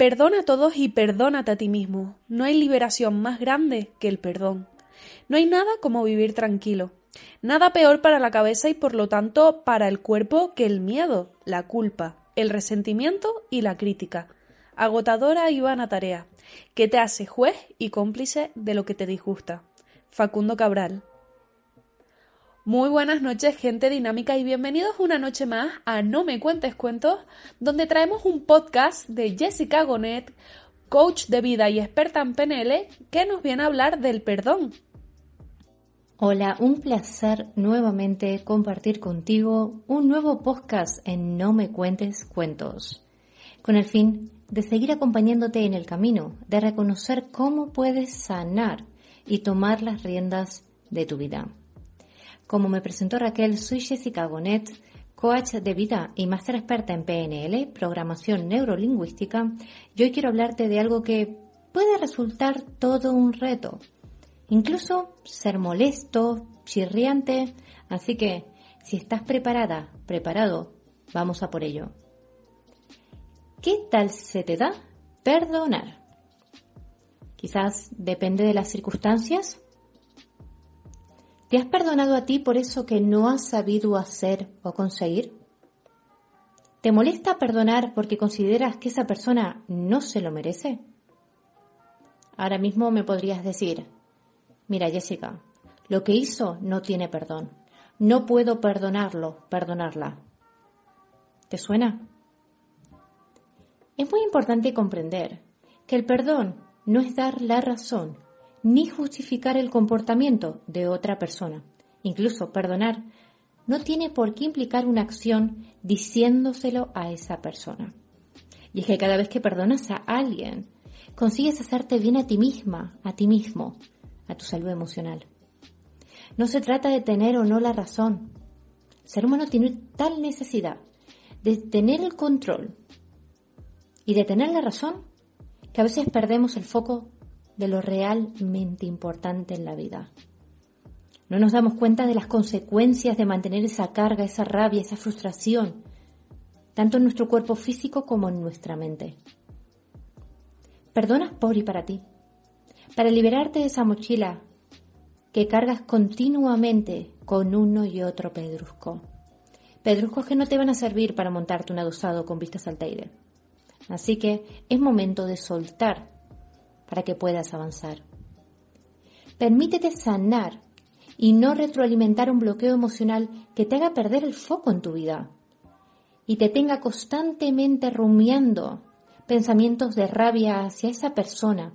Perdona a todos y perdónate a ti mismo. No hay liberación más grande que el perdón. No hay nada como vivir tranquilo. Nada peor para la cabeza y por lo tanto para el cuerpo que el miedo, la culpa, el resentimiento y la crítica. Agotadora y vana tarea, que te hace juez y cómplice de lo que te disgusta. Facundo Cabral. Muy buenas noches, gente dinámica, y bienvenidos una noche más a No Me Cuentes Cuentos, donde traemos un podcast de Jessica Gonet, coach de vida y experta en PNL, que nos viene a hablar del perdón. Hola, un placer nuevamente compartir contigo un nuevo podcast en No Me Cuentes Cuentos, con el fin de seguir acompañándote en el camino, de reconocer cómo puedes sanar y tomar las riendas de tu vida. Como me presentó Raquel, soy Jessica Gonet, coach de vida y máster experta en PNL, programación neurolingüística, y hoy quiero hablarte de algo que puede resultar todo un reto, incluso ser molesto, chirriante, así que si estás preparada, preparado, vamos a por ello. ¿Qué tal se te da perdonar? Quizás depende de las circunstancias ¿Te has perdonado a ti por eso que no has sabido hacer o conseguir? ¿Te molesta perdonar porque consideras que esa persona no se lo merece? Ahora mismo me podrías decir, mira Jessica, lo que hizo no tiene perdón. No puedo perdonarlo, perdonarla. ¿Te suena? Es muy importante comprender que el perdón no es dar la razón ni justificar el comportamiento de otra persona. Incluso perdonar no tiene por qué implicar una acción diciéndoselo a esa persona. Y es que cada vez que perdonas a alguien, consigues hacerte bien a ti misma, a ti mismo, a tu salud emocional. No se trata de tener o no la razón. El ser humano tiene tal necesidad de tener el control y de tener la razón que a veces perdemos el foco de lo realmente importante en la vida. No nos damos cuenta de las consecuencias de mantener esa carga, esa rabia, esa frustración, tanto en nuestro cuerpo físico como en nuestra mente. Perdonas por y para ti, para liberarte de esa mochila que cargas continuamente con uno y otro pedrusco. Pedruscos que no te van a servir para montarte un adosado con vistas al aire. Así que es momento de soltar para que puedas avanzar. Permítete sanar y no retroalimentar un bloqueo emocional que te haga perder el foco en tu vida y te tenga constantemente rumiando pensamientos de rabia hacia esa persona,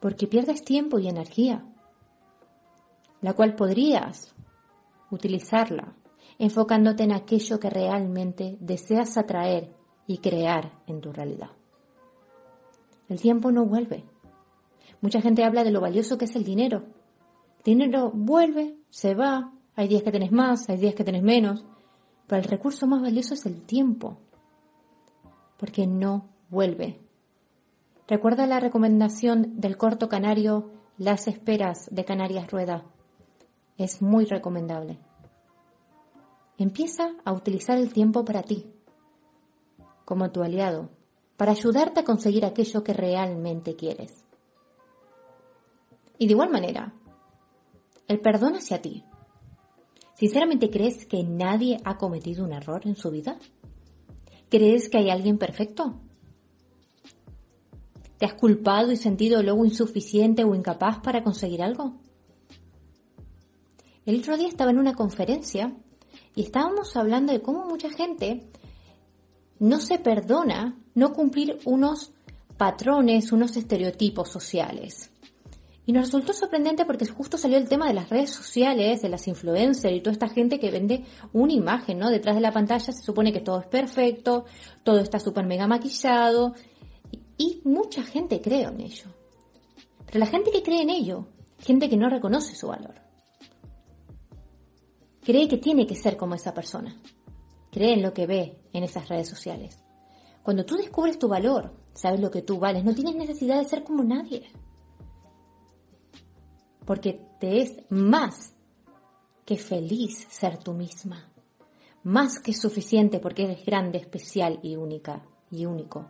porque pierdes tiempo y energía, la cual podrías utilizarla enfocándote en aquello que realmente deseas atraer y crear en tu realidad. El tiempo no vuelve. Mucha gente habla de lo valioso que es el dinero. El dinero vuelve, se va, hay días que tenés más, hay días que tenés menos, pero el recurso más valioso es el tiempo, porque no vuelve. Recuerda la recomendación del corto canario Las esperas de Canarias Rueda. Es muy recomendable. Empieza a utilizar el tiempo para ti, como tu aliado, para ayudarte a conseguir aquello que realmente quieres. Y de igual manera, el perdón hacia ti. ¿Sinceramente crees que nadie ha cometido un error en su vida? ¿Crees que hay alguien perfecto? ¿Te has culpado y sentido luego insuficiente o incapaz para conseguir algo? El otro día estaba en una conferencia y estábamos hablando de cómo mucha gente no se perdona no cumplir unos patrones, unos estereotipos sociales. Y nos resultó sorprendente porque justo salió el tema de las redes sociales, de las influencers y toda esta gente que vende una imagen, ¿no? Detrás de la pantalla se supone que todo es perfecto, todo está súper mega maquillado y mucha gente cree en ello. Pero la gente que cree en ello, gente que no reconoce su valor, cree que tiene que ser como esa persona, cree en lo que ve en esas redes sociales. Cuando tú descubres tu valor, sabes lo que tú vales, no tienes necesidad de ser como nadie porque te es más que feliz ser tú misma, más que suficiente porque eres grande, especial y única y único.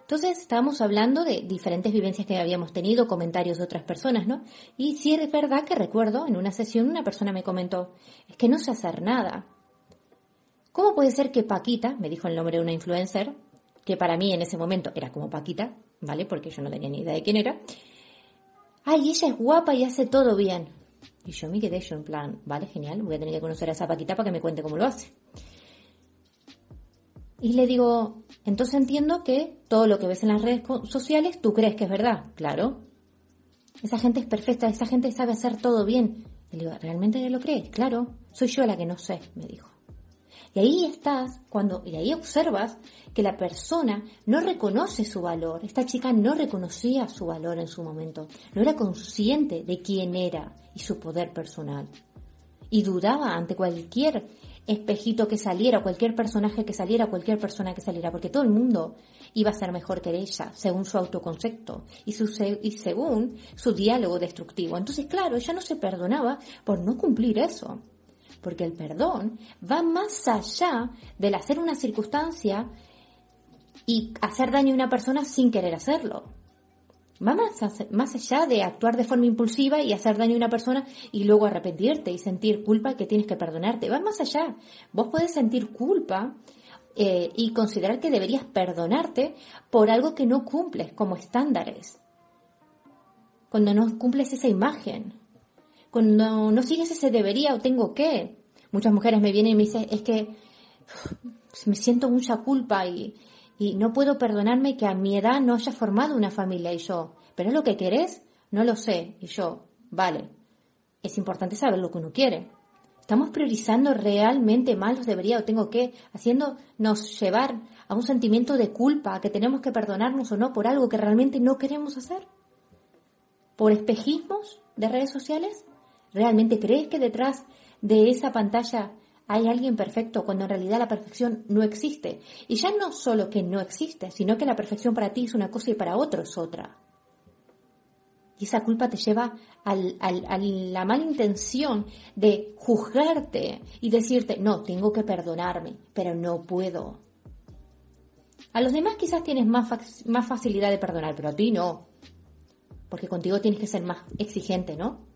Entonces estábamos hablando de diferentes vivencias que habíamos tenido, comentarios de otras personas, ¿no? Y sí es verdad que recuerdo en una sesión una persona me comentó, es que no sé hacer nada. ¿Cómo puede ser que Paquita, me dijo el nombre de una influencer, que para mí en ese momento era como Paquita, ¿vale? Porque yo no tenía ni idea de quién era, ay, ella es guapa y hace todo bien. Y yo me quedé yo en plan, vale, genial, voy a tener que conocer a esa Paquita para que me cuente cómo lo hace. Y le digo, entonces entiendo que todo lo que ves en las redes sociales tú crees que es verdad. Claro. Esa gente es perfecta, esa gente sabe hacer todo bien. Le digo, ¿realmente lo crees? Claro. Soy yo la que no sé, me dijo. Y ahí estás, cuando, y ahí observas que la persona no reconoce su valor. Esta chica no reconocía su valor en su momento. No era consciente de quién era y su poder personal. Y dudaba ante cualquier espejito que saliera, cualquier personaje que saliera, cualquier persona que saliera, porque todo el mundo iba a ser mejor que ella, según su autoconcepto y, su, y según su diálogo destructivo. Entonces, claro, ella no se perdonaba por no cumplir eso porque el perdón va más allá del hacer una circunstancia y hacer daño a una persona sin querer hacerlo. Va más, allá de actuar de forma impulsiva y hacer daño a una persona y luego arrepentirte y sentir culpa que tienes que perdonarte. Va más allá. Vos podés sentir culpa eh, y considerar que deberías perdonarte por algo que no cumples como estándares. Cuando no cumples esa imagen cuando no sigues ese debería o tengo que. Muchas mujeres me vienen y me dicen, es que me siento mucha culpa y, y no puedo perdonarme que a mi edad no haya formado una familia y yo, ¿pero es lo que querés? No lo sé. Y yo, vale, es importante saber lo que uno quiere. Estamos priorizando realmente mal los debería o tengo que, haciéndonos llevar a un sentimiento de culpa, que tenemos que perdonarnos o no por algo que realmente no queremos hacer. ¿Por espejismos de redes sociales? ¿Realmente crees que detrás de esa pantalla hay alguien perfecto cuando en realidad la perfección no existe? Y ya no solo que no existe, sino que la perfección para ti es una cosa y para otro es otra. Y esa culpa te lleva a la mala intención de juzgarte y decirte, no, tengo que perdonarme, pero no puedo. A los demás quizás tienes más, más facilidad de perdonar, pero a ti no. Porque contigo tienes que ser más exigente, ¿no?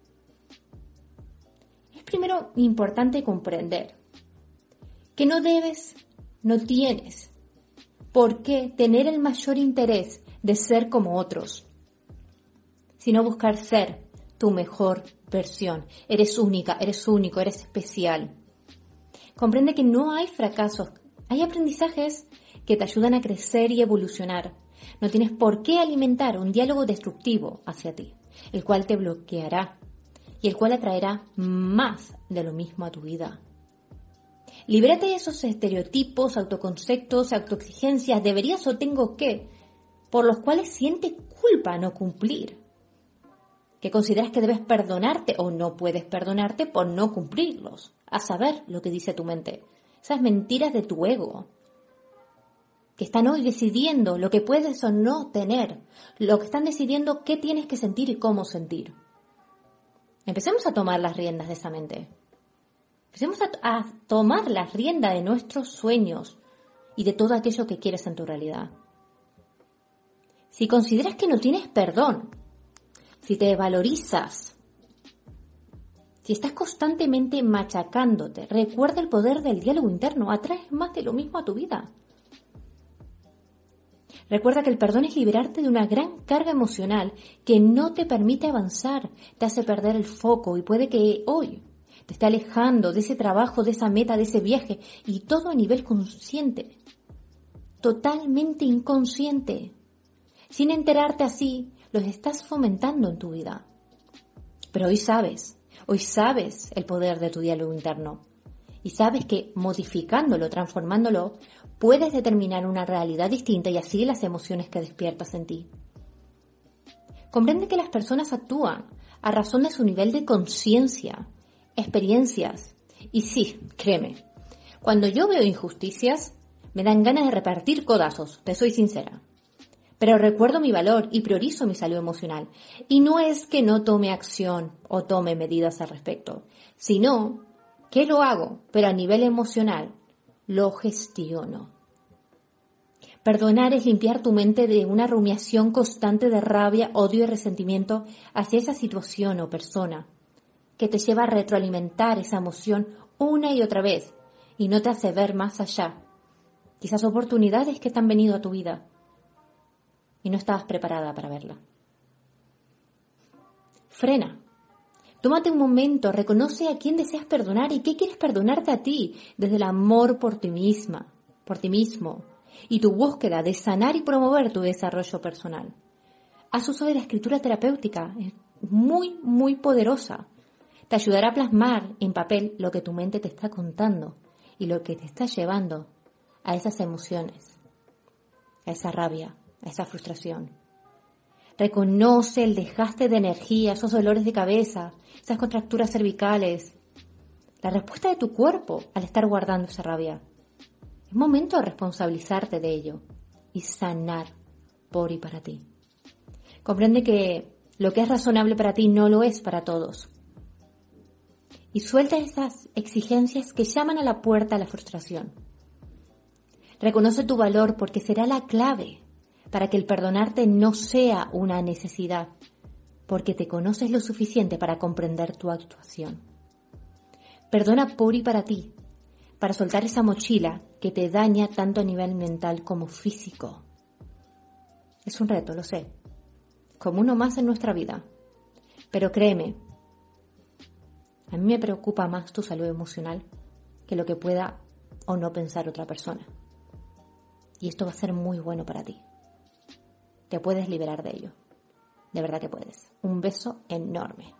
Primero importante comprender que no debes, no tienes por qué tener el mayor interés de ser como otros, sino buscar ser tu mejor versión. Eres única, eres único, eres especial. Comprende que no hay fracasos, hay aprendizajes que te ayudan a crecer y evolucionar. No tienes por qué alimentar un diálogo destructivo hacia ti, el cual te bloqueará y el cual atraerá más de lo mismo a tu vida. Libérate de esos estereotipos, autoconceptos, autoexigencias, deberías o tengo que, por los cuales sientes culpa no cumplir. Que consideras que debes perdonarte o no puedes perdonarte por no cumplirlos. A saber lo que dice tu mente. Esas mentiras de tu ego. Que están hoy decidiendo lo que puedes o no tener. Lo que están decidiendo qué tienes que sentir y cómo sentir. Empecemos a tomar las riendas de esa mente. Empecemos a, tomar las riendas de nuestros sueños y de todo aquello que quieres en tu realidad. Si consideras que no tienes perdón, si te valorizas, si estás constantemente machacándote, recuerda el poder del diálogo interno, atraes más de lo mismo a tu vida. Recuerda que el perdón es liberarte de una gran carga emocional que no te permite avanzar, te hace perder el foco y puede que hoy te esté alejando de ese trabajo, de esa meta, de ese viaje y todo a nivel consciente, totalmente inconsciente, sin enterarte así, los estás fomentando en tu vida. Pero hoy sabes, hoy sabes el poder de tu diálogo interno. Y sabes que modificándolo, transformándolo, puedes determinar una realidad distinta y así las emociones que despiertas en ti. Comprende que las personas actúan a razón de su nivel de conciencia, experiencias. Y sí, créeme, cuando yo veo injusticias, me dan ganas de repartir codazos, te soy sincera. Pero recuerdo mi valor y priorizo mi salud emocional. Y no es que no tome acción o tome medidas al respecto, sino que lo hago, pero a nivel emocional lo gestiono. Perdonar es limpiar tu mente de una rumiación constante de rabia, odio y resentimiento hacia esa situación o persona, que te lleva a retroalimentar esa emoción una y otra vez y no te hace ver más allá. Quizás oportunidades que te han venido a tu vida y no estabas preparada para verla. Frena. Tómate un momento, reconoce a quién deseas perdonar y qué quieres perdonarte a ti desde el amor por ti misma, por ti mismo, y tu búsqueda de sanar y promover tu desarrollo personal. Haz uso de la escritura terapéutica, es muy, muy poderosa. Te ayudará a plasmar en papel lo que tu mente te está contando y lo que te está llevando a esas emociones, a esa rabia, a esa frustración. Reconoce el desgaste de energía, esos dolores de cabeza, esas contracturas cervicales, la respuesta de tu cuerpo al estar guardando esa rabia. Es momento de responsabilizarte de ello y sanar por y para ti. Comprende que lo que es razonable para ti no lo es para todos. Y suelta esas exigencias que llaman a la puerta a la frustración. Reconoce tu valor porque será la clave para que el perdonarte no sea una necesidad, porque te conoces lo suficiente para comprender tu actuación. Perdona por y para ti, para soltar esa mochila que te daña tanto a nivel mental como físico. Es un reto, lo sé, como uno más en nuestra vida. Pero créeme, a mí me preocupa más tu salud emocional que lo que pueda o no pensar otra persona. Y esto va a ser muy bueno para ti. Te puedes liberar de ello. De verdad que puedes. Un beso enorme.